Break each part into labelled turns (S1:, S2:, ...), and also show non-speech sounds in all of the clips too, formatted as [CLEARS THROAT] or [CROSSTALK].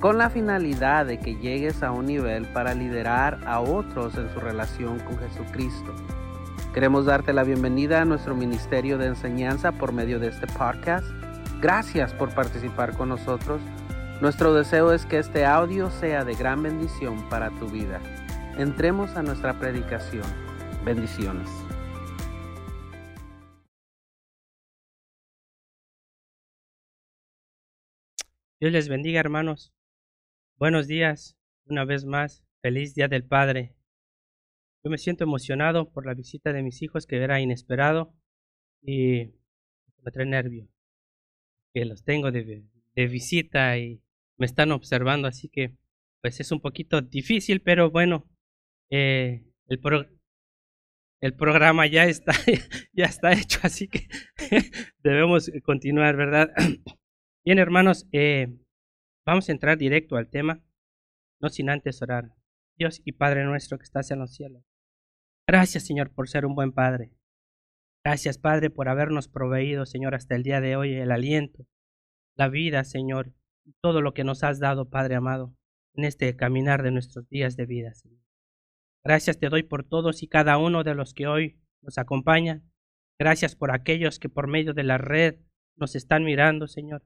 S1: con la finalidad de que llegues a un nivel para liderar a otros en su relación con Jesucristo. Queremos darte la bienvenida a nuestro ministerio de enseñanza por medio de este podcast. Gracias por participar con nosotros. Nuestro deseo es que este audio sea de gran bendición para tu vida. Entremos a nuestra predicación. Bendiciones.
S2: Dios les bendiga, hermanos. Buenos días, una vez más. Feliz Día del Padre. Yo me siento emocionado por la visita de mis hijos que era inesperado y me trae nervio. Que los tengo de, visita y me están observando, así que pues es un poquito difícil, pero bueno, eh, el, el programa ya está, [LAUGHS] ya está hecho, así que [LAUGHS] debemos continuar, ¿verdad? [CLEARS THROAT] Bien, hermanos, eh, vamos a entrar directo al tema, no sin antes orar. Dios y Padre nuestro que estás en los cielos. Gracias, Señor, por ser un buen Padre. Gracias, Padre, por habernos proveído, Señor, hasta el día de hoy el aliento, la vida, Señor, y todo lo que nos has dado, Padre amado, en este caminar de nuestros días de vida, Señor. Gracias te doy por todos y cada uno de los que hoy nos acompañan. Gracias por aquellos que por medio de la red nos están mirando, Señor.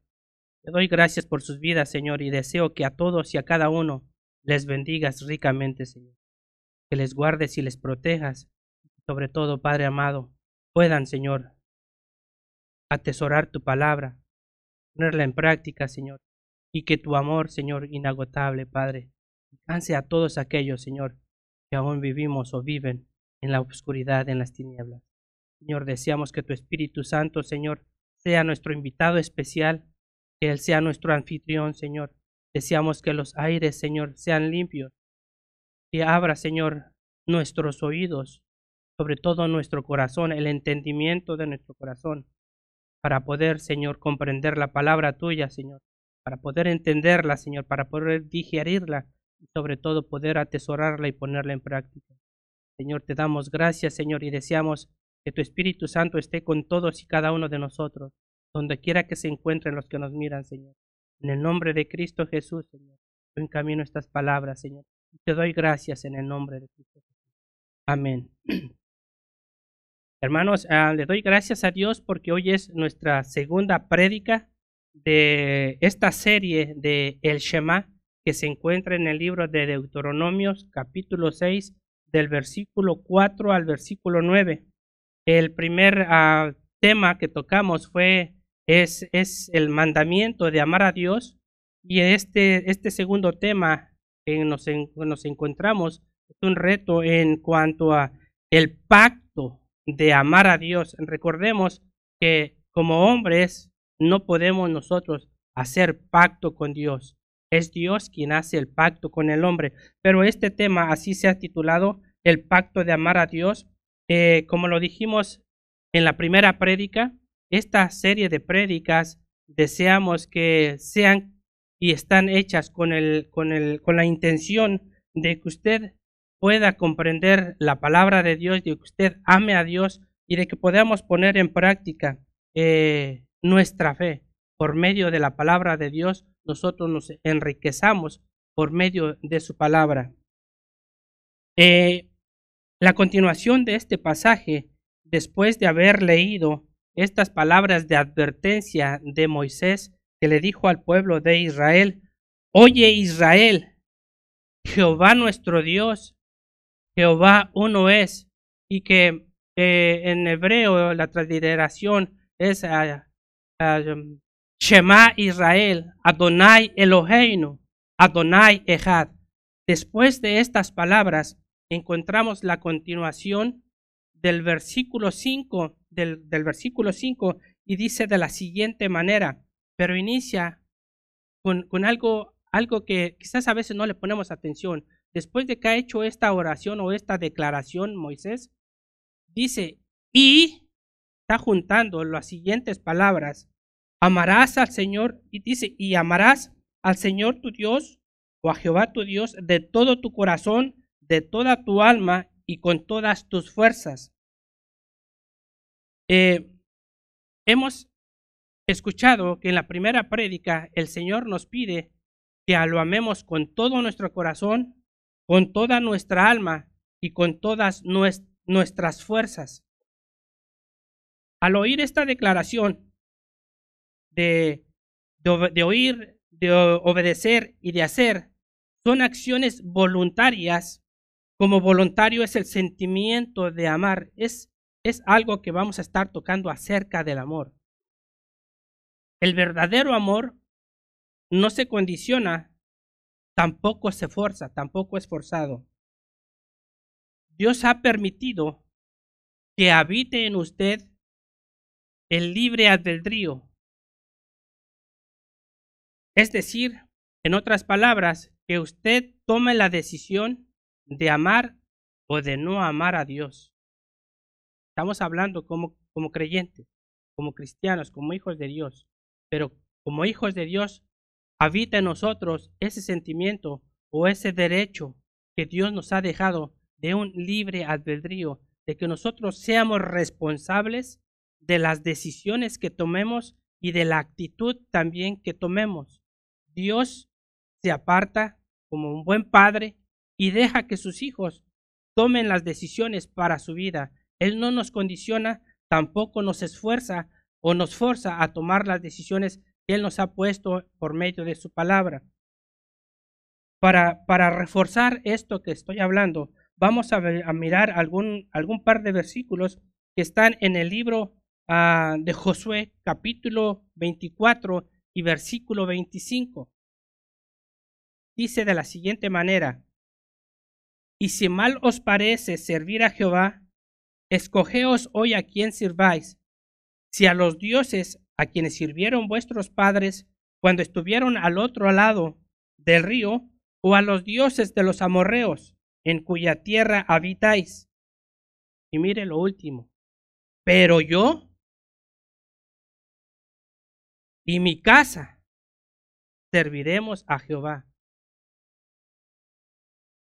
S2: Te doy gracias por sus vidas, Señor, y deseo que a todos y a cada uno les bendigas ricamente, Señor. Que les guardes y les protejas. Sobre todo, Padre amado, puedan, Señor, atesorar tu palabra, ponerla en práctica, Señor, y que tu amor, Señor, inagotable, Padre, alcance a todos aquellos, Señor, que aún vivimos o viven en la oscuridad, en las tinieblas. Señor, deseamos que tu Espíritu Santo, Señor, sea nuestro invitado especial, que Él sea nuestro anfitrión, Señor, Deseamos que los aires, Señor, sean limpios. Que abra, Señor, nuestros oídos, sobre todo nuestro corazón, el entendimiento de nuestro corazón, para poder, Señor, comprender la palabra tuya, Señor, para poder entenderla, Señor, para poder digerirla y sobre todo poder atesorarla y ponerla en práctica. Señor, te damos gracias, Señor, y deseamos que tu Espíritu Santo esté con todos y cada uno de nosotros, donde quiera que se encuentren los que nos miran, Señor. En el nombre de Cristo Jesús, Señor, yo encamino estas palabras, Señor. Te doy gracias en el nombre de Cristo Jesús. Amén. [CLEARS THROAT] Hermanos, ah, le doy gracias a Dios porque hoy es nuestra segunda prédica de esta serie de El Shema que se encuentra en el libro de Deuteronomios capítulo 6 del versículo 4 al versículo 9. El primer ah, tema que tocamos fue es, es el mandamiento de amar a Dios y este, este segundo tema en nos, nos encontramos es un reto en cuanto a el pacto de amar a Dios. Recordemos que como hombres no podemos nosotros hacer pacto con Dios. Es Dios quien hace el pacto con el hombre. Pero este tema así se ha titulado el pacto de amar a Dios. Eh, como lo dijimos en la primera prédica, esta serie de prédicas deseamos que sean y están hechas con, el, con, el, con la intención de que usted pueda comprender la palabra de Dios, de que usted ame a Dios y de que podamos poner en práctica eh, nuestra fe. Por medio de la palabra de Dios, nosotros nos enriquezamos por medio de su palabra. Eh, la continuación de este pasaje, después de haber leído estas palabras de advertencia de Moisés que le dijo al pueblo de Israel, Oye Israel, Jehová nuestro Dios, Jehová uno es, y que eh, en hebreo la transliteración es uh, Shema Israel, Adonai Eloheinu, Adonai Echad. Después de estas palabras encontramos la continuación del versículo 5 del, versículo 5 y dice de la siguiente manera, pero inicia con, con algo algo que quizás a veces no le ponemos atención. Después de que ha hecho esta oración o esta declaración Moisés, dice, y está juntando las siguientes palabras, amarás al Señor, y dice, y amarás al Señor tu Dios o a Jehová tu Dios de todo tu corazón, de toda tu alma y con todas tus fuerzas. Eh, hemos escuchado que en la primera prédica el Señor nos pide que lo amemos con todo nuestro corazón, con toda nuestra alma y con todas nuestras fuerzas. Al oír esta declaración de, de oír, de obedecer y de hacer, son acciones voluntarias. Como voluntario es el sentimiento de amar. Es, es algo que vamos a estar tocando acerca del amor. El verdadero amor no se condiciona, tampoco se forza, tampoco es forzado. Dios ha permitido que habite en usted el libre albedrío. Es decir, en otras palabras, que usted tome la decisión de amar o de no amar a Dios. Estamos hablando como, como creyentes, como cristianos, como hijos de Dios, pero como hijos de Dios habita en nosotros ese sentimiento o ese derecho que Dios nos ha dejado de un libre albedrío, de que nosotros seamos responsables de las decisiones que tomemos y de la actitud también que tomemos. Dios se aparta como un buen padre y deja que sus hijos tomen las decisiones para su vida. Él no nos condiciona, tampoco nos esfuerza o nos forza a tomar las decisiones que Él nos ha puesto por medio de su palabra. Para, para reforzar esto que estoy hablando, vamos a, mirar algún, algún par de versículos que están en el libro uh, de Josué, capítulo 24 y versículo 25 dice de la siguiente manera, y si mal os parece servir a Jehová, escogeos hoy a quien sirváis, si a los dioses a quienes sirvieron vuestros padres cuando estuvieron al otro lado del río, o a los dioses de los amorreos, en cuya tierra habitáis. Y mire lo último, pero yo y mi casa serviremos a Jehová.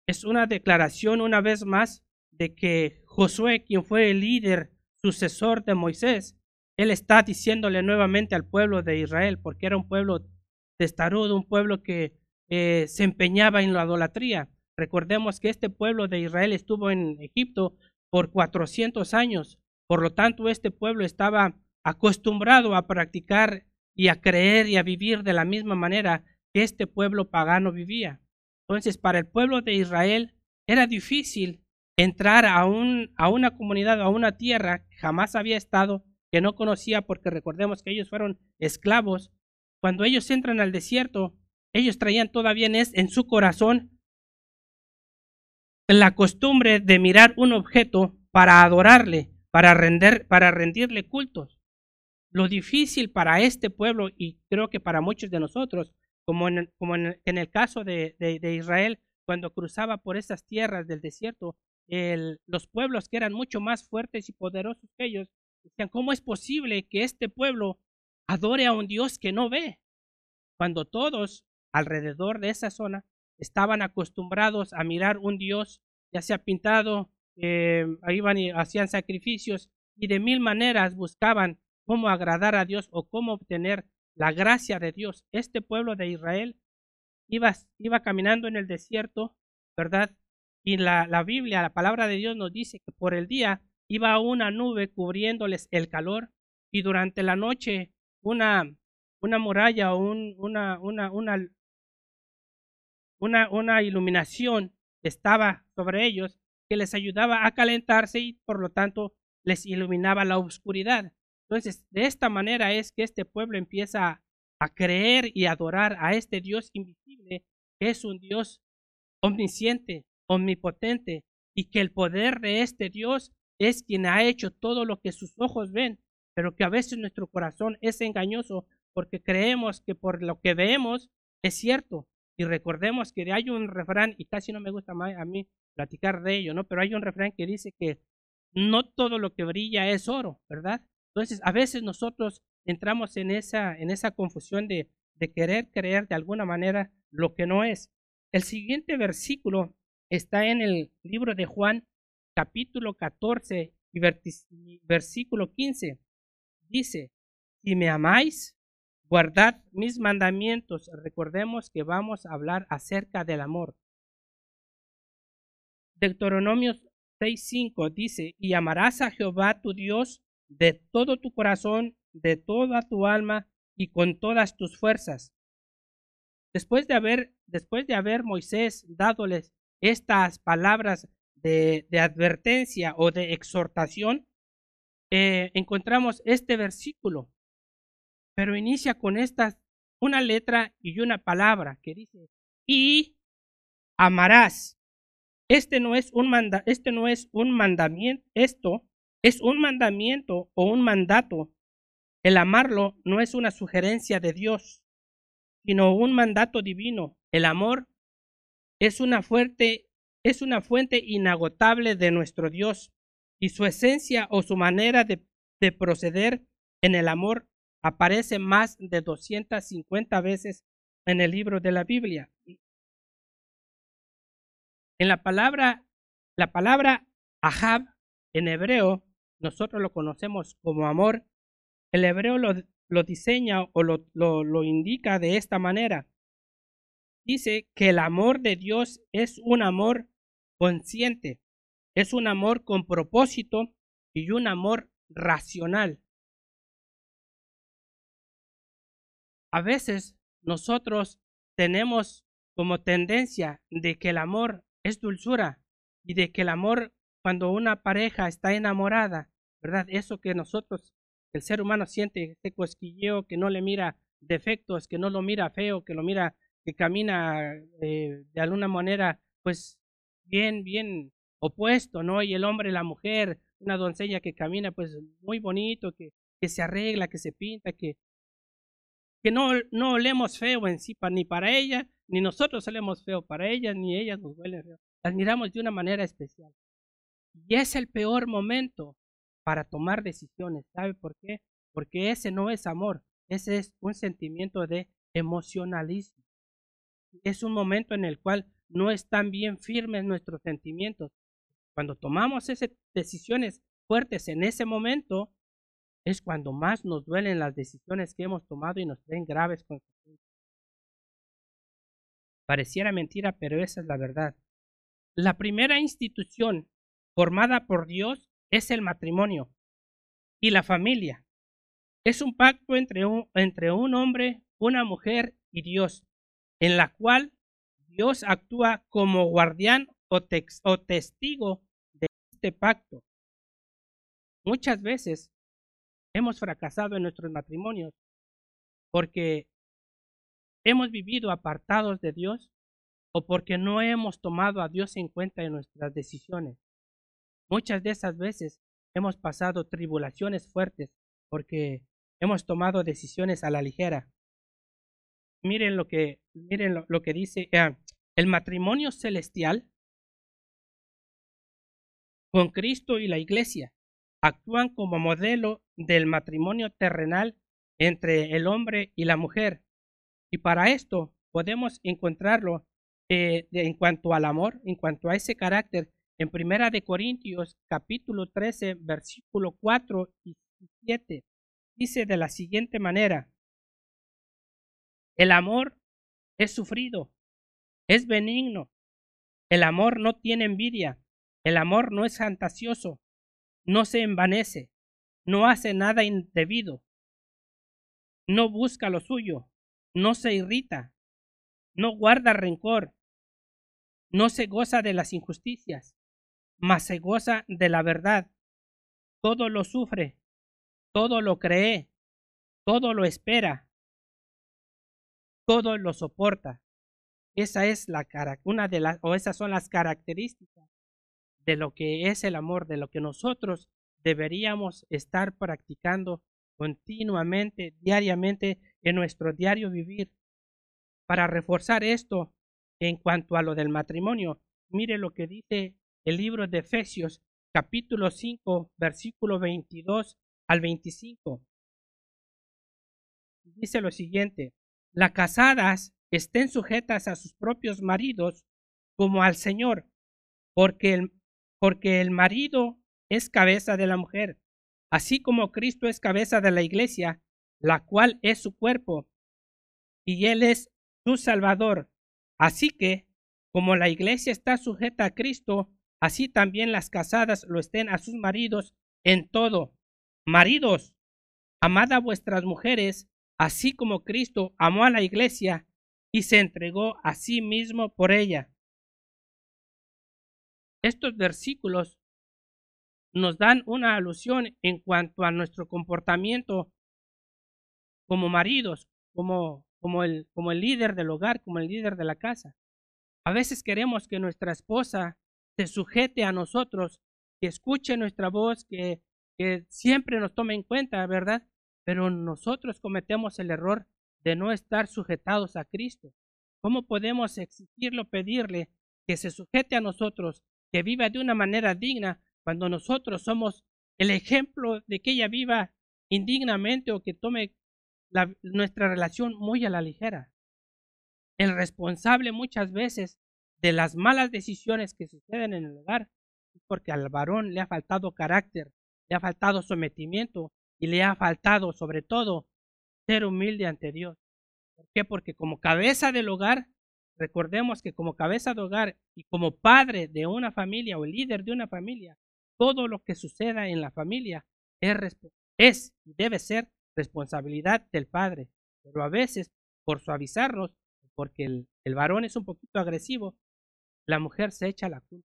S2: Es una declaración una vez más de que Josué, quien fue el líder sucesor de Moisés, él está diciéndole nuevamente al pueblo de Israel, porque era un pueblo testarudo, un pueblo que eh, se empeñaba en la idolatría. Recordemos que este pueblo de Israel estuvo en Egipto por 400 años, por lo tanto este pueblo estaba acostumbrado a practicar y a creer y a vivir de la misma manera que este pueblo pagano vivía. Entonces, para el pueblo de Israel era difícil entrar a, un, a una comunidad, a una tierra que jamás había estado, que no conocía, porque recordemos que ellos fueron esclavos. Cuando ellos entran al desierto, ellos traían todavía en, su corazón la costumbre de mirar un objeto para adorarle, para, render, para rendirle cultos. Lo difícil para este pueblo, y creo que para muchos de nosotros, como en, como en, el caso de, de, Israel, cuando cruzaba por esas tierras del desierto, los pueblos que eran mucho más fuertes y poderosos que ellos, decían, ¿cómo es posible que este pueblo adore a un Dios que no ve? Cuando todos alrededor de esa zona estaban acostumbrados a mirar un Dios, ya sea pintado, eh, iban y hacían sacrificios y de mil maneras buscaban cómo agradar a Dios o cómo obtener la gracia de Dios. Este pueblo de Israel iba, iba caminando en el desierto, ¿verdad? Y la, la Biblia, la palabra de Dios nos dice que por el día iba una nube cubriéndoles el calor y durante la noche una, una muralla o un, una, una, una, una, una iluminación estaba sobre ellos que les ayudaba a calentarse y por lo tanto les iluminaba la oscuridad. Entonces, de esta manera es que este pueblo empieza a creer y adorar a este Dios invisible, que es un Dios omnisciente, omnipotente, y que el poder de este Dios es quien ha hecho todo lo que sus ojos ven, pero que a veces nuestro corazón es engañoso porque creemos que por lo que vemos es cierto, Y recordemos que hay un refrán, y casi no me gusta más a mí platicar de ello, ¿no? Pero hay un refrán que dice que no todo lo que brilla es oro, ¿verdad? Entonces, a veces nosotros entramos en esa, en esa confusión de, de querer creer de alguna manera lo que no es. El siguiente versículo está en el libro de Juan, capítulo 14 y versículo 15. Dice, si me amáis, guardad mis mandamientos. Recordemos que vamos a hablar acerca del amor. Deuteronomio 6.5 dice, y amarás a Jehová tu Dios de todo tu corazón, de toda tu alma y con todas tus fuerzas. Después de haber, después de haber Moisés dádoles estas palabras de, advertencia o de exhortación, eh, encontramos este versículo, pero inicia con estas, una letra y una palabra que dice, y amarás. Este no es un manda, este no es un mandamiento, esto es un mandamiento o un mandato. El amarlo no es una sugerencia de Dios, sino un mandato divino. El amor es una fuerte es una fuente inagotable de nuestro Dios y su esencia o su manera de, de proceder en el amor aparece más de 250 veces en el libro de la Biblia. En la palabra, la palabra ahab en hebreo, nosotros lo conocemos como amor. El hebreo lo, lo diseña o lo, lo indica de esta manera. Dice que el amor de Dios es un amor consciente, es un amor con propósito y un amor racional. A veces nosotros tenemos como tendencia de que el amor es dulzura y de que el amor cuando una pareja está enamorada, ¿verdad? Eso que nosotros, el ser humano siente, este cosquilleo que no le mira defectos, que no lo mira feo, que lo mira, que camina eh, de alguna manera, pues bien, bien opuesto, ¿no? Y el hombre la mujer, una doncella que camina pues muy bonito, que, que se arregla, que se pinta, que, que no, no olemos feo en sí, ni para ella, ni nosotros olemos feo para ella, ni ellas nos huelen feo. Las miramos de una manera especial. Y es el peor momento para tomar decisiones. ¿Sabe por qué? Porque ese no es amor, ese es un sentimiento de emocionalismo. Es un momento en el cual no están bien firmes nuestros sentimientos. Cuando tomamos esas decisiones fuertes en ese momento, es cuando más nos duelen las decisiones que hemos tomado y nos traen graves consecuencias. Pareciera mentira, pero esa es la verdad. La primera institución formada por Dios es el matrimonio y la familia. Es un pacto entre un, entre un hombre, una mujer y Dios, en la cual Dios actúa como guardián o, testigo de este pacto. Muchas veces hemos fracasado en nuestros matrimonios porque hemos vivido apartados de Dios o porque no hemos tomado a Dios en cuenta en nuestras decisiones. Muchas de esas veces hemos pasado tribulaciones fuertes porque hemos tomado decisiones a la ligera miren lo que, miren lo, que dice eh, el matrimonio celestial con Cristo y la iglesia actúan como modelo del matrimonio terrenal entre el hombre y la mujer. Y para esto podemos encontrarlo eh, en cuanto al amor, en cuanto a ese carácter, en Primera de Corintios capítulo 13, versículo 4 y 7. Dice de la siguiente manera, el amor es sufrido, es benigno. El amor no tiene envidia. El amor no es fantasioso, no se envanece, no hace nada indebido, no busca lo suyo, no se irrita, no guarda rencor, no se goza de las injusticias, mas se goza de la verdad. Todo lo sufre, todo lo cree, todo lo espera, todo lo soporta. Esa es la una de las, o esas son las características de lo que es el amor, de lo que nosotros deberíamos estar practicando continuamente, diariamente en nuestro diario vivir, para reforzar esto en cuanto a lo del matrimonio, mire lo que dice el libro de Efesios capítulo 5, versículo 22 al 25. Dice lo siguiente, las casadas estén sujetas a sus propios maridos como al Señor, porque el, porque el marido es cabeza de la mujer, así como Cristo es cabeza de la iglesia, la cual es su cuerpo, y Él es su Salvador. Así que, como la iglesia está sujeta a Cristo, así también las casadas lo estén a sus maridos en todo. Maridos, amad a vuestras mujeres, así como Cristo amó a la iglesia y se entregó a sí mismo por ella. Estos versículos nos dan una alusión en cuanto a nuestro comportamiento como maridos, como, como, el, como el líder del hogar, como el líder de la casa. A veces queremos que nuestra esposa se sujete a nosotros, que escuche nuestra voz, que, que siempre nos tome en cuenta, ¿verdad? Pero nosotros cometemos el error de no estar sujetados a Cristo. ¿Cómo podemos exigirlo, pedirle que se sujete a nosotros, que viva de una manera digna, cuando nosotros somos el ejemplo de que ella viva indignamente o que tome nuestra relación muy a la ligera? El responsable muchas veces de las malas decisiones que suceden en el hogar es porque al varón le ha faltado carácter, le ha faltado sometimiento y le ha faltado sobre todo ser humilde ante Dios. ¿Por qué? Porque como cabeza del hogar, recordemos que como cabeza de hogar y como padre de una familia o líder de una familia, todo lo que suceda en la familia es, es debe ser responsabilidad del padre. Pero a veces, por suavizarnos, porque el, el varón es un poquito agresivo, la mujer se echa la culpa.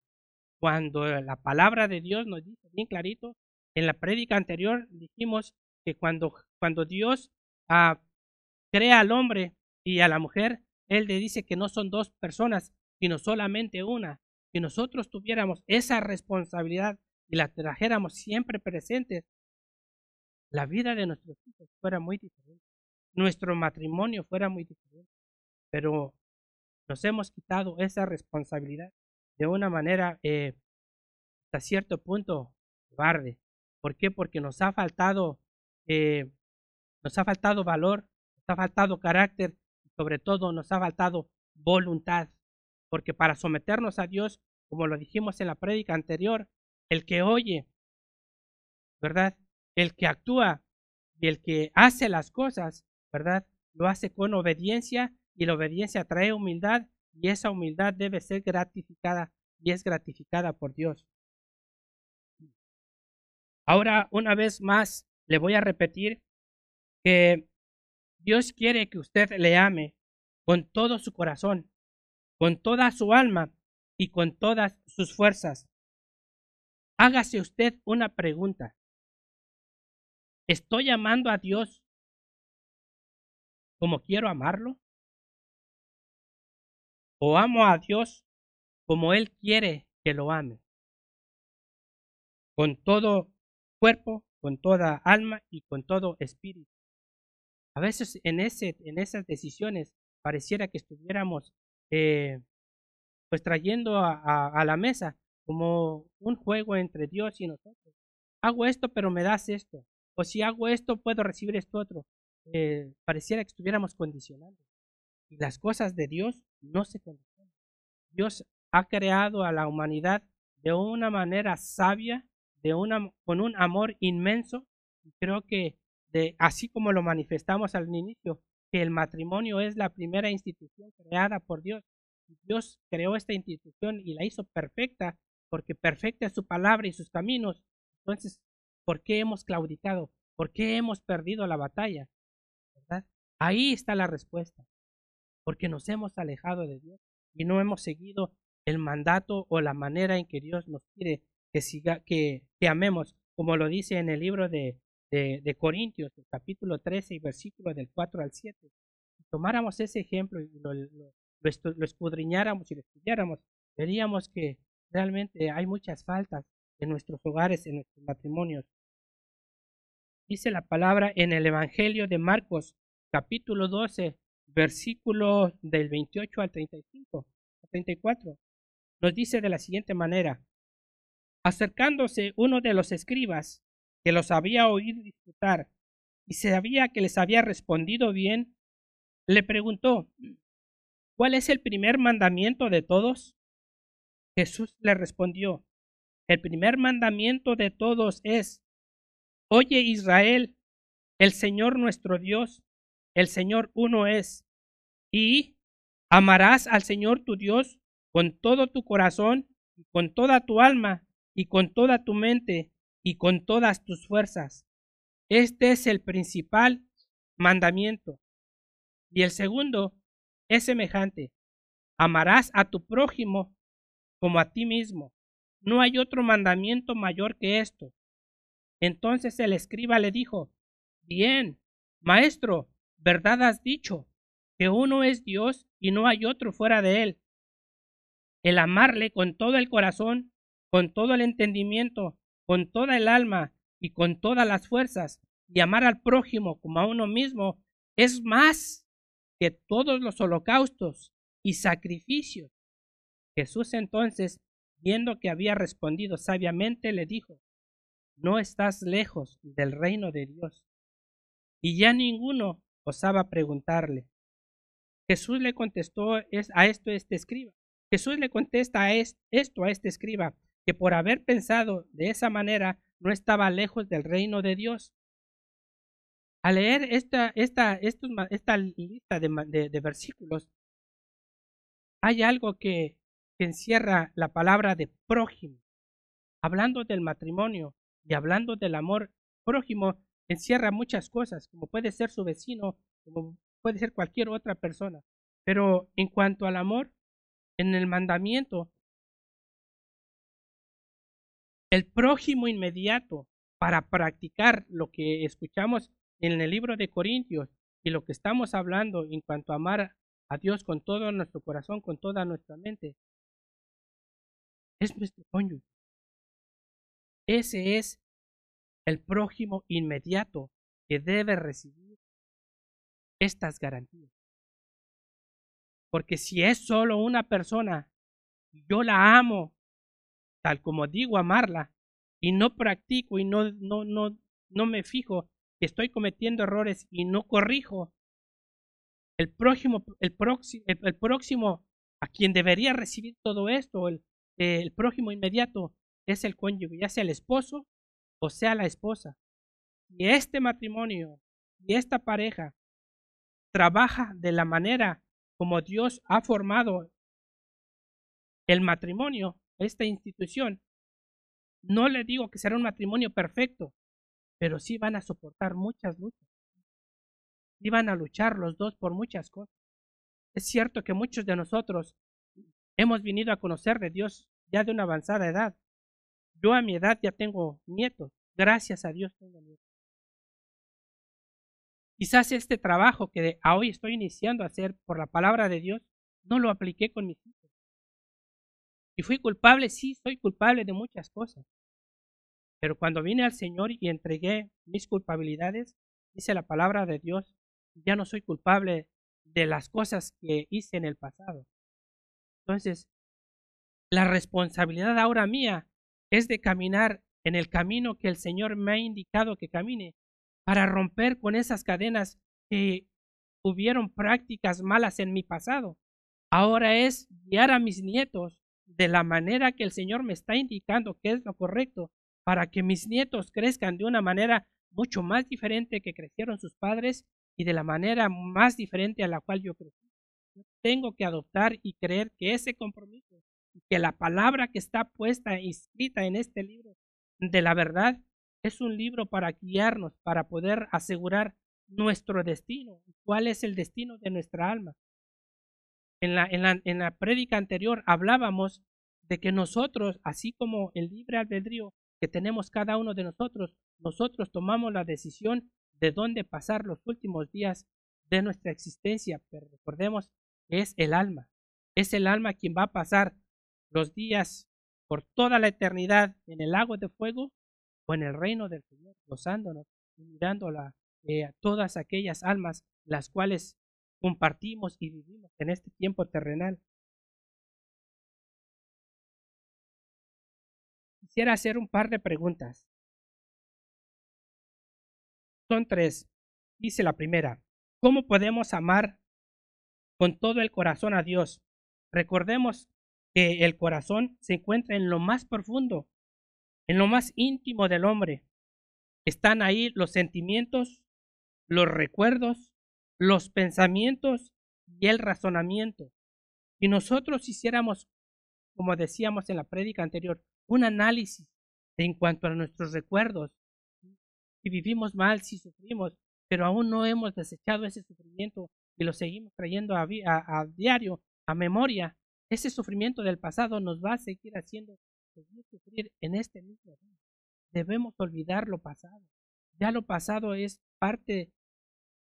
S2: Cuando la palabra de Dios nos dice bien clarito, en la prédica anterior dijimos que cuando, cuando Dios ah, crea al hombre y a la mujer, Él le dice que no son dos personas, sino solamente una. Si nosotros tuviéramos esa responsabilidad y la trajéramos siempre presente, la vida de nuestros hijos fuera muy diferente, nuestro matrimonio fuera muy diferente. Pero nos hemos quitado esa responsabilidad de una manera eh, hasta cierto punto cobarde. ¿Por qué? Porque nos ha faltado, eh, nos ha faltado valor, nos ha faltado carácter sobre todo nos ha faltado voluntad. Porque para someternos a Dios, como lo dijimos en la prédica anterior, el que oye, ¿verdad? El que actúa y el que hace las cosas, ¿verdad? Lo hace con obediencia y la obediencia trae humildad y esa humildad debe ser gratificada y es gratificada por Dios. Ahora, una vez más, le voy a repetir que Dios quiere que usted le ame con todo su corazón, con toda su alma y con todas sus fuerzas. Hágase usted una pregunta. ¿Estoy amando a Dios como quiero amarlo? o amo a Dios como Él quiere que lo ame, con todo cuerpo, con toda alma y con todo espíritu. A veces en, ese, en esas decisiones pareciera que estuviéramos eh, pues trayendo a, la mesa como un juego entre Dios y nosotros. Hago esto, pero me das esto. O si hago esto, puedo recibir esto otro. Eh, pareciera que estuviéramos condicionando. Y las cosas de Dios no se condicionan. Dios ha creado a la humanidad de una manera sabia, de una, con un amor inmenso. Creo que de, así como lo manifestamos al inicio, que el matrimonio es la primera institución creada por Dios. Dios creó esta institución y la hizo perfecta, porque perfecta es su palabra y sus caminos. Entonces, ¿por qué hemos claudicado? ¿Por qué hemos perdido la batalla? ¿Verdad? Ahí está la respuesta porque nos hemos alejado de Dios y no hemos seguido el mandato o la manera en que Dios nos quiere que siga, amemos, como lo dice en el libro de, de, de Corintios, capítulo 13 y versículo del 4 al 7. Si tomáramos ese ejemplo y lo, lo, escudriñáramos y lo estudiáramos, veríamos que realmente hay muchas faltas en nuestros hogares, en nuestros matrimonios. Dice la palabra en el Evangelio de Marcos, capítulo 12, versículo del 28 al 35, 34, nos dice de la siguiente manera, acercándose uno de los escribas que los había oído disputar y sabía que les había respondido bien, le preguntó, ¿cuál es el primer mandamiento de todos? Jesús le respondió, el primer mandamiento de todos es, Oye Israel, el Señor nuestro Dios, el Señor uno es, y amarás al Señor tu Dios con todo tu corazón, y con toda tu alma, y con toda tu mente, y con todas tus fuerzas. Este es el principal mandamiento. Y el segundo es semejante. Amarás a tu prójimo como a ti mismo. No hay otro mandamiento mayor que esto. Entonces el escriba le dijo, Bien, maestro, verdad has dicho, que uno es Dios y no hay otro fuera de él. El amarle con todo el corazón, con todo el entendimiento, con toda el alma y con todas las fuerzas, y amar al prójimo como a uno mismo, es más que todos los holocaustos y sacrificios. Jesús entonces, viendo que había respondido sabiamente, le dijo, no estás lejos del reino de Dios. Y ya ninguno osaba preguntarle. Jesús le contestó a esto este escriba. Jesús le contesta a esto a este escriba, que por haber pensado de esa manera no estaba lejos del reino de Dios. Al leer esta, esta, esta lista de, versículos, hay algo que, que encierra la palabra de prójimo. Hablando del matrimonio, y hablando del amor prójimo, encierra muchas cosas, como puede ser su vecino, como puede ser cualquier otra persona. Pero en cuanto al amor, en el mandamiento, el prójimo inmediato para practicar lo que escuchamos en el libro de Corintios y lo que estamos hablando en cuanto a amar a Dios con todo nuestro corazón, con toda nuestra mente, es nuestro cónyuge. Ese es el prójimo inmediato que debe recibir estas garantías. Porque si es solo una persona, yo la amo tal como digo amarla y no practico y no, no, no, no me fijo que estoy cometiendo errores y no corrijo, el próximo, el próximo, el, próximo a quien debería recibir todo esto, el, el prójimo inmediato, es el cónyuge, ya sea el esposo o sea la esposa. Y este matrimonio y esta pareja trabaja de la manera como Dios ha formado el matrimonio, esta institución, no le digo que será un matrimonio perfecto, pero sí van a soportar muchas luchas. Sí van a luchar los dos por muchas cosas. Es cierto que muchos de nosotros hemos venido a conocer de Dios ya de una avanzada edad, yo a mi edad ya tengo nietos, gracias a Dios tengo nietos. Quizás este trabajo que hoy estoy iniciando a hacer por la palabra de Dios, no lo apliqué con mis hijos. Y fui culpable, sí, soy culpable de muchas cosas. Pero cuando vine al Señor y entregué mis culpabilidades, dice la palabra de Dios, ya no soy culpable de las cosas que hice en el pasado. Entonces, la responsabilidad ahora mía es de caminar en el camino que el Señor me ha indicado que camine para romper con esas cadenas que hubieron prácticas malas en mi pasado. Ahora es guiar a mis nietos de la manera que el Señor me está indicando que es lo correcto para que mis nietos crezcan de una manera mucho más diferente que crecieron sus padres y de la manera más diferente a la cual yo crecí. tengo que adoptar y creer que ese compromiso que la palabra que está puesta e escrita en este libro de la verdad es un libro para guiarnos, para poder asegurar nuestro destino. ¿Cuál es el destino de nuestra alma? En la, en la, en la prédica anterior hablábamos de que nosotros, así como el libre albedrío que tenemos cada uno de nosotros, nosotros tomamos la decisión de dónde pasar los últimos días de nuestra existencia, pero recordemos que es el alma, es el alma quien va a pasar los días por toda la eternidad en el lago de fuego o en el reino del Señor, gozándonos y mirando eh, a todas aquellas almas las cuales compartimos y vivimos en este tiempo terrenal. Quisiera hacer un par de preguntas. Son tres. Dice la primera, ¿cómo podemos amar con todo el corazón a Dios? Recordemos que el corazón se encuentra en lo más profundo, en lo más íntimo del hombre. Están ahí los sentimientos, los recuerdos, los pensamientos y el razonamiento. Si nosotros hiciéramos, como decíamos en la prédica anterior, un análisis en cuanto a nuestros recuerdos, si vivimos mal, si sufrimos, pero aún no hemos desechado ese sufrimiento y lo seguimos trayendo a, diario, a memoria, ese sufrimiento del pasado nos va a seguir haciendo sufrir en este mismo día. Debemos olvidar lo pasado. Ya lo pasado es parte,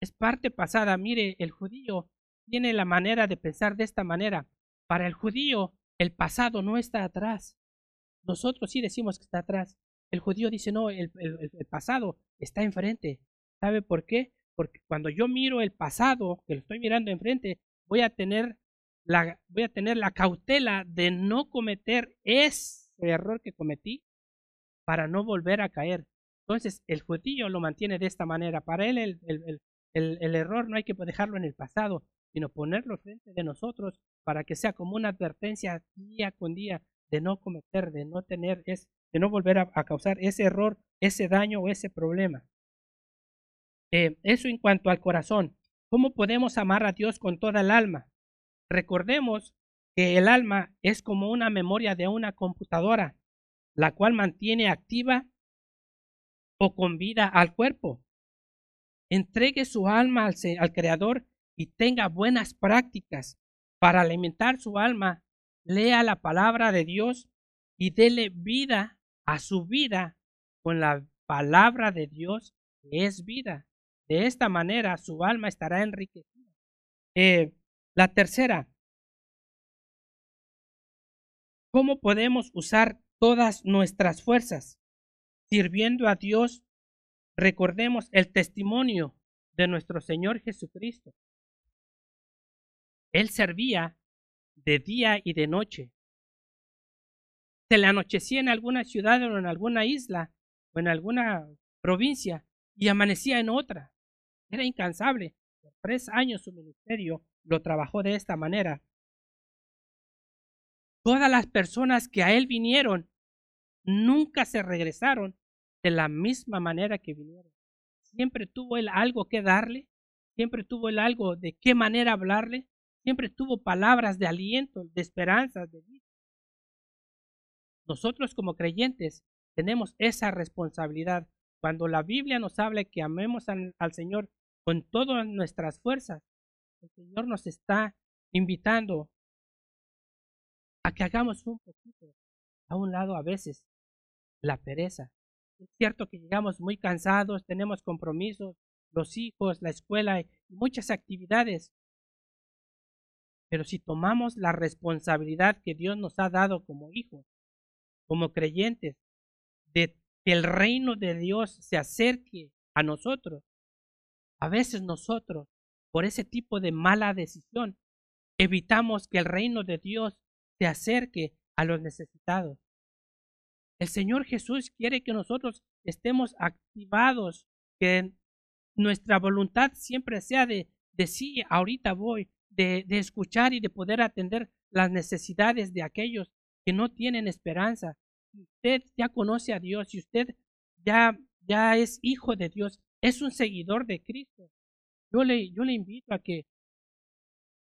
S2: es parte pasada. Mire, el judío tiene la manera de pensar de esta manera. Para el judío, el pasado no está atrás. Nosotros sí decimos que está atrás. El judío dice, no, el, pasado está enfrente. ¿Sabe por qué? Porque cuando yo miro el pasado, que lo estoy mirando enfrente, voy a tener voy a tener la cautela de no cometer ese error que cometí para no volver a caer. Entonces, el judío lo mantiene de esta manera. Para él el, el, el, el, error no hay que dejarlo en el pasado, sino ponerlo frente de nosotros para que sea como una advertencia día con día de no cometer, de no tener, es, de no volver a, causar ese error, ese daño o ese problema. Eh, eso en cuanto al corazón. ¿Cómo podemos amar a Dios con toda el alma? Recordemos que el alma es como una memoria de una computadora, la cual mantiene activa o con vida al cuerpo. Entregue su alma al, al Creador y tenga buenas prácticas para alimentar su alma. Lea la palabra de Dios y dele vida a su vida con la palabra de Dios que es vida. De esta manera su alma estará enriquecida. Eh, la tercera, ¿cómo podemos usar todas nuestras fuerzas sirviendo a Dios? Recordemos el testimonio de nuestro Señor Jesucristo. Él servía de día y de noche. Se le anochecía en alguna ciudad o en alguna isla o en alguna provincia y amanecía en otra. Era incansable. Por tres años su ministerio lo trabajó de esta manera. Todas las personas que a él vinieron nunca se regresaron de la misma manera que vinieron. Siempre tuvo él algo que darle, siempre tuvo él algo de qué manera hablarle, siempre tuvo palabras de aliento, de esperanza, de vida. Nosotros como creyentes tenemos esa responsabilidad. Cuando la Biblia nos habla que amemos al, al Señor con todas nuestras fuerzas, el Señor nos está invitando a que hagamos un poquito a un lado a veces la pereza. Es cierto que llegamos muy cansados, tenemos compromisos, los hijos, la escuela y muchas actividades. Pero si tomamos la responsabilidad que Dios nos ha dado como hijos, como creyentes, de que el reino de Dios se acerque a nosotros, a veces nosotros por ese tipo de mala decisión, evitamos que el reino de Dios se acerque a los necesitados. El Señor Jesús quiere que nosotros estemos activados, que nuestra voluntad siempre sea de, de ahorita voy, de, escuchar y de poder atender las necesidades de aquellos que no tienen esperanza. Si usted ya conoce a Dios, si usted ya, ya es hijo de Dios, es un seguidor de Cristo, yo le, yo le invito a que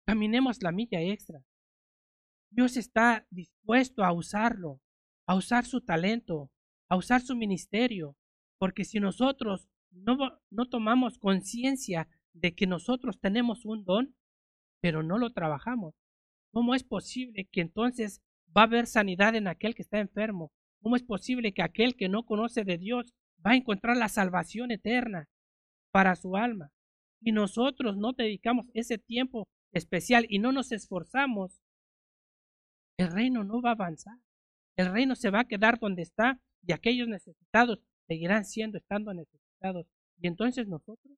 S2: caminemos la milla extra. Dios está dispuesto a usarlo, a usar su talento, a usar su ministerio, porque si nosotros no, no tomamos conciencia de que nosotros tenemos un don, pero no lo trabajamos, ¿cómo es posible que entonces va a haber sanidad en aquel que está enfermo? ¿Cómo es posible que aquel que no conoce de Dios va a encontrar la salvación eterna para su alma? y nosotros no dedicamos ese tiempo especial y no nos esforzamos, el reino no va a avanzar. El reino se va a quedar donde está y aquellos necesitados seguirán siendo estando necesitados. Y entonces nosotros,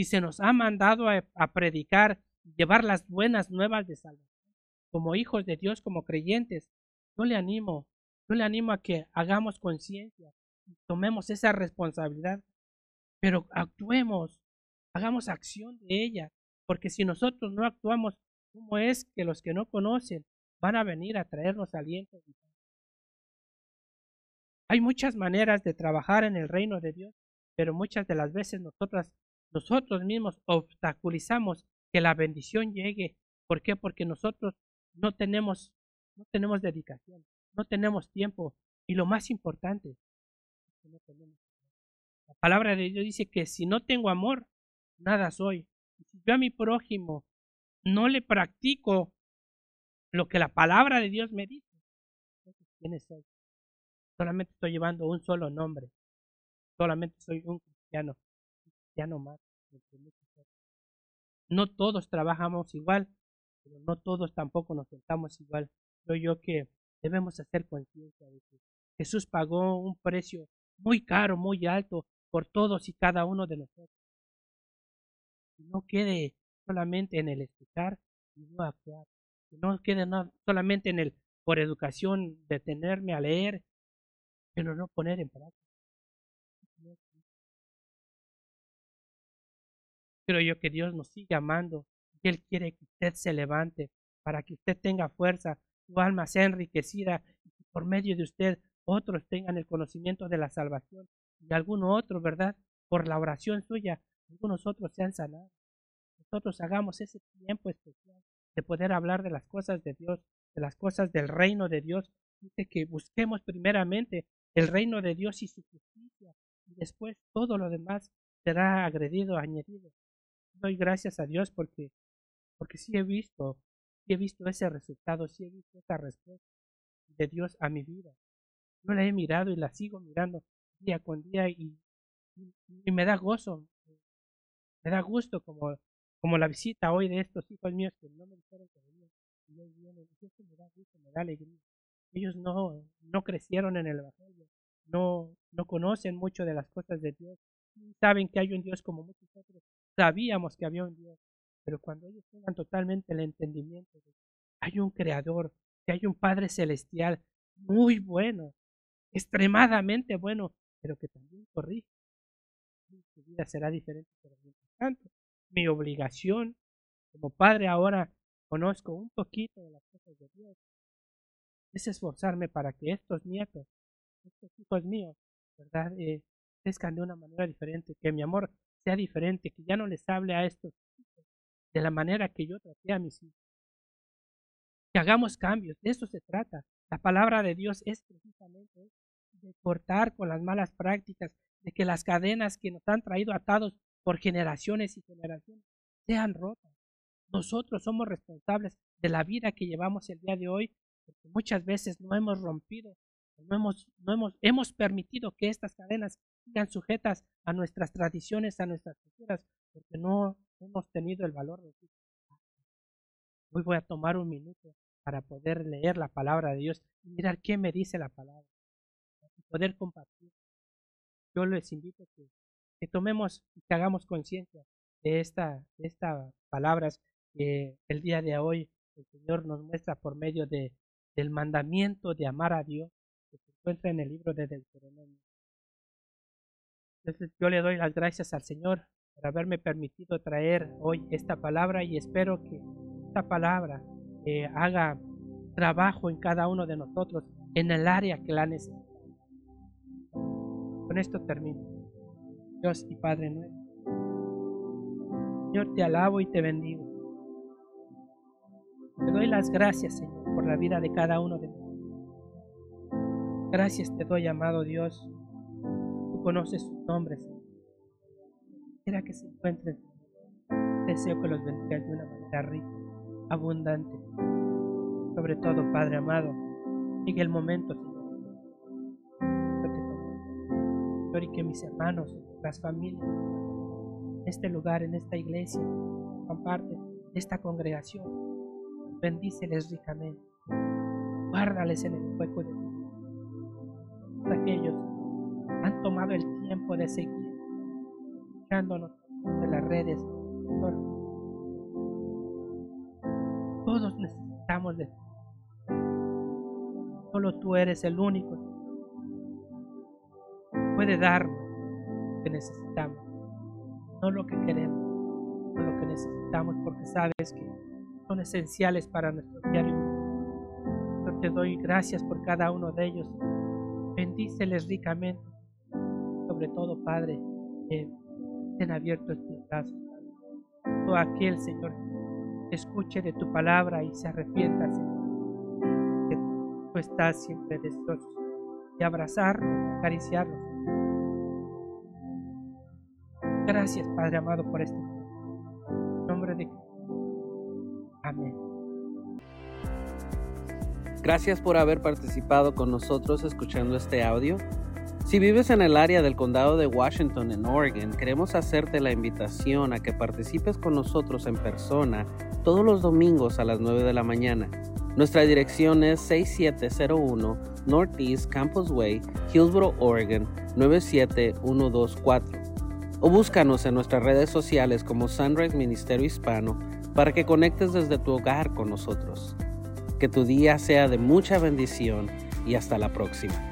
S2: si se nos ha mandado a, a predicar, llevar las buenas nuevas de salvación, como hijos de Dios, como creyentes, yo le animo, yo le animo a que hagamos conciencia, tomemos esa responsabilidad, pero actuemos, hagamos acción de ella, porque si nosotros no actuamos, ¿cómo es que los que no conocen van a venir a traernos aliento? Hay muchas maneras de trabajar en el reino de Dios, pero muchas de las veces nosotras, nosotros mismos obstaculizamos que la bendición llegue. ¿Por qué? Porque nosotros no tenemos, no tenemos dedicación, no tenemos tiempo y lo más importante, no tenemos la palabra de Dios dice que si no tengo amor, nada soy. Si yo a mi prójimo no le practico lo que la palabra de Dios me dice, entonces ¿quién soy? Solamente estoy llevando un solo nombre. Solamente soy un cristiano. Más. No todos trabajamos igual, pero no todos tampoco nos sentamos igual. Creo yo que debemos hacer conciencia de que Jesús pagó un precio muy caro, muy alto por todos y cada uno de nosotros. Que no quede solamente en el escuchar y no actuar. No quede solamente en el por educación detenerme a leer, pero no poner en práctica. Creo yo que Dios nos sigue amando y Él quiere que usted se levante para que usted tenga fuerza, su alma sea enriquecida y por medio de usted otros tengan el conocimiento de la salvación y alguno otro, ¿verdad? Por la oración suya, algunos otros sean sanados. Nosotros hagamos ese tiempo especial de poder hablar de las cosas de Dios, de las cosas del reino de Dios. Dice que busquemos primeramente el reino de Dios y su justicia, y después todo lo demás será agredido, añadido. Doy gracias a Dios porque, porque sí he visto, sí he visto ese resultado, sí he visto esa respuesta de Dios a mi vida. Yo la he mirado y la sigo mirando día con día y, y, me da gozo, me da gusto como, como la visita hoy de estos hijos míos que no me dijeron que venían y hoy vienen, y eso me da gusto, me da alegría. Ellos no, no crecieron en el Evangelio, no, no conocen mucho de las cosas de Dios, saben que hay un Dios como muchos otros, sabíamos que había un Dios, pero cuando ellos tengan totalmente el entendimiento de que hay un Creador, que hay un Padre Celestial muy bueno, extremadamente bueno, pero que también corrige. Su vida será diferente, pero mientras tanto, mi obligación como padre ahora conozco un poquito de las cosas de Dios, es esforzarme para que estos nietos, estos hijos míos, ¿verdad? Eh, crezcan de una manera diferente, que mi amor sea diferente, que ya no les hable a estos hijos de la manera que yo traté a mis hijos. Que hagamos cambios, de eso se trata. La palabra de Dios es precisamente de cortar con las malas prácticas, de que las cadenas que nos han traído atados por generaciones y generaciones sean rotas. Nosotros somos responsables de la vida que llevamos el día de hoy, porque muchas veces no hemos rompido, no hemos, no hemos, hemos permitido que estas cadenas sigan sujetas a nuestras tradiciones, a nuestras culturas, porque no hemos tenido el valor de decir, hoy voy a tomar un minuto para poder leer la palabra de Dios y mirar qué me dice la palabra poder compartir. Yo les invito a que, tomemos y que hagamos conciencia de, esta, de estas palabras que el día de hoy el Señor nos muestra por medio de, del mandamiento de amar a Dios que se encuentra en el libro de Deuteronomio. Entonces yo le doy las gracias al Señor por haberme permitido traer hoy esta palabra y espero que esta palabra eh, haga trabajo en cada uno de nosotros en el área que la necesita. Con esto termino. Dios y Padre nuestro. Señor, te alabo y te bendigo. Te doy las gracias, Señor, por la vida de cada uno de nosotros. Gracias te doy, amado Dios. Tú conoces sus nombres, Señor. Quiera que se encuentren. Deseo que los bendigas de una manera rica, abundante. Sobre todo, Padre amado, llegue el momento, Señor y que mis hermanos, las familias, en este lugar, en esta iglesia, son parte de esta congregación. Bendíceles ricamente. Guárdales en el hueco de Aquellos han tomado el tiempo de seguir escuchándonos de las redes. Todos necesitamos de ti. Solo tú eres el único puede darnos lo que necesitamos, no lo que queremos, no lo que necesitamos, porque sabes que son esenciales para nuestro diario. Yo te doy gracias por cada uno de ellos. Bendíceles ricamente. Sobre todo, Padre, que estén abiertos tus brazos. Todo aquel, Señor, escuche de tu palabra y se arrepienta, Señor. Que tú estás siempre deseoso de abrazarlos, acariciarlos Gracias, Padre amado, por este nombre de Amén.
S1: Gracias por haber participado con nosotros escuchando este audio. Si vives en el área del condado de Washington, en Oregon, queremos hacerte la invitación a que participes con nosotros en persona todos los domingos a las 9 de la mañana. Nuestra dirección es 6701 Northeast Campus Way, Hillsboro, Oregon 97124 o búscanos en nuestras redes sociales como Sunrise Ministerio Hispano para que conectes desde tu hogar con nosotros. Que tu día sea de mucha bendición y hasta la próxima.